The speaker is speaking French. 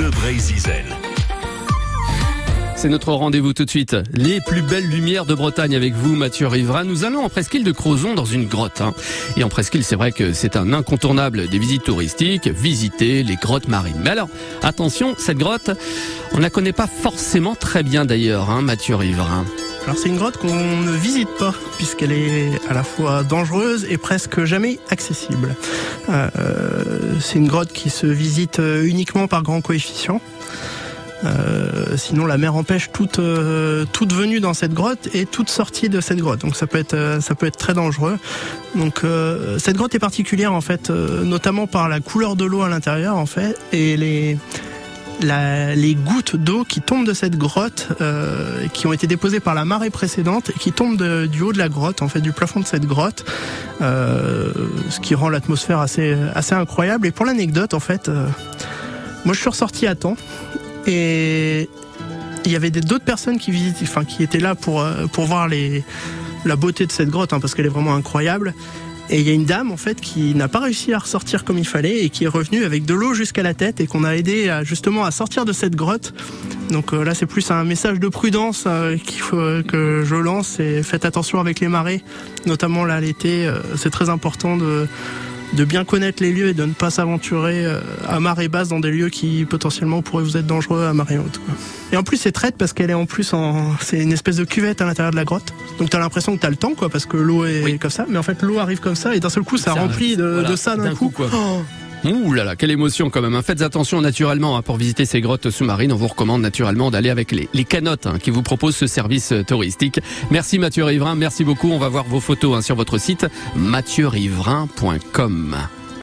Brézizel. C'est notre rendez-vous tout de suite. Les plus belles lumières de Bretagne avec vous, Mathieu Rivera. Nous allons en presqu'île de Crozon dans une grotte. hein. Et en presqu'île, c'est vrai que c'est un incontournable des visites touristiques, visiter les grottes marines. Mais alors, attention, cette grotte, on ne la connaît pas forcément très bien d'ailleurs, hein, Mathieu Rivera. Alors c'est une grotte qu'on ne visite pas puisqu'elle est à la fois dangereuse et presque jamais accessible. Euh, c'est une grotte qui se visite euh, uniquement par grand coefficient. Euh, sinon, la mer empêche toute euh, toute venue dans cette grotte et toute sortie de cette grotte. Donc, ça peut être euh, ça peut être très dangereux. Donc, euh, cette grotte est particulière en fait, euh, notamment par la couleur de l'eau à l'intérieur en fait et les les gouttes d'eau qui tombent de cette grotte, euh, qui ont été déposées par la marée précédente et qui tombent du haut de la grotte, en fait, du plafond de cette grotte, euh, ce qui rend l'atmosphère assez assez incroyable. Et pour l'anecdote, en fait, euh, moi je suis ressorti à temps et il y avait d'autres personnes qui visitaient, enfin qui étaient là pour pour voir la beauté de cette grotte, hein, parce qu'elle est vraiment incroyable. Et il y a une dame en fait qui n'a pas réussi à ressortir comme il fallait et qui est revenue avec de l'eau jusqu'à la tête et qu'on a aidé à, justement à sortir de cette grotte. Donc euh, là c'est plus un message de prudence euh, qu'il faut euh, que je lance et faites attention avec les marées, notamment là l'été. c'est très important de de bien connaître les lieux et de ne pas s'aventurer euh, à marée basse dans des lieux qui potentiellement pourraient vous être dangereux à marée haute. quoi. Et en plus c'est traite parce qu'elle est en plus en c'est une espèce de cuvette à l'intérieur de la grotte. Donc t'as l'impression que t'as le temps quoi parce que l'eau est Oui. comme ça, mais en fait l'eau arrive comme ça et d'un seul coup ça, Ça, remplit de, voilà, de ça d'un d'un coup. coup, quoi. Oh. Ouh là là, quelle émotion quand même. hein. Faites attention naturellement hein, pour visiter ces grottes sous-marines. On vous recommande naturellement d'aller avec les, canottes hein, qui vous proposent ce service euh, touristique. Merci Mathieu Riverain, merci beaucoup. On va voir vos photos sur votre site mathieuriverain.com.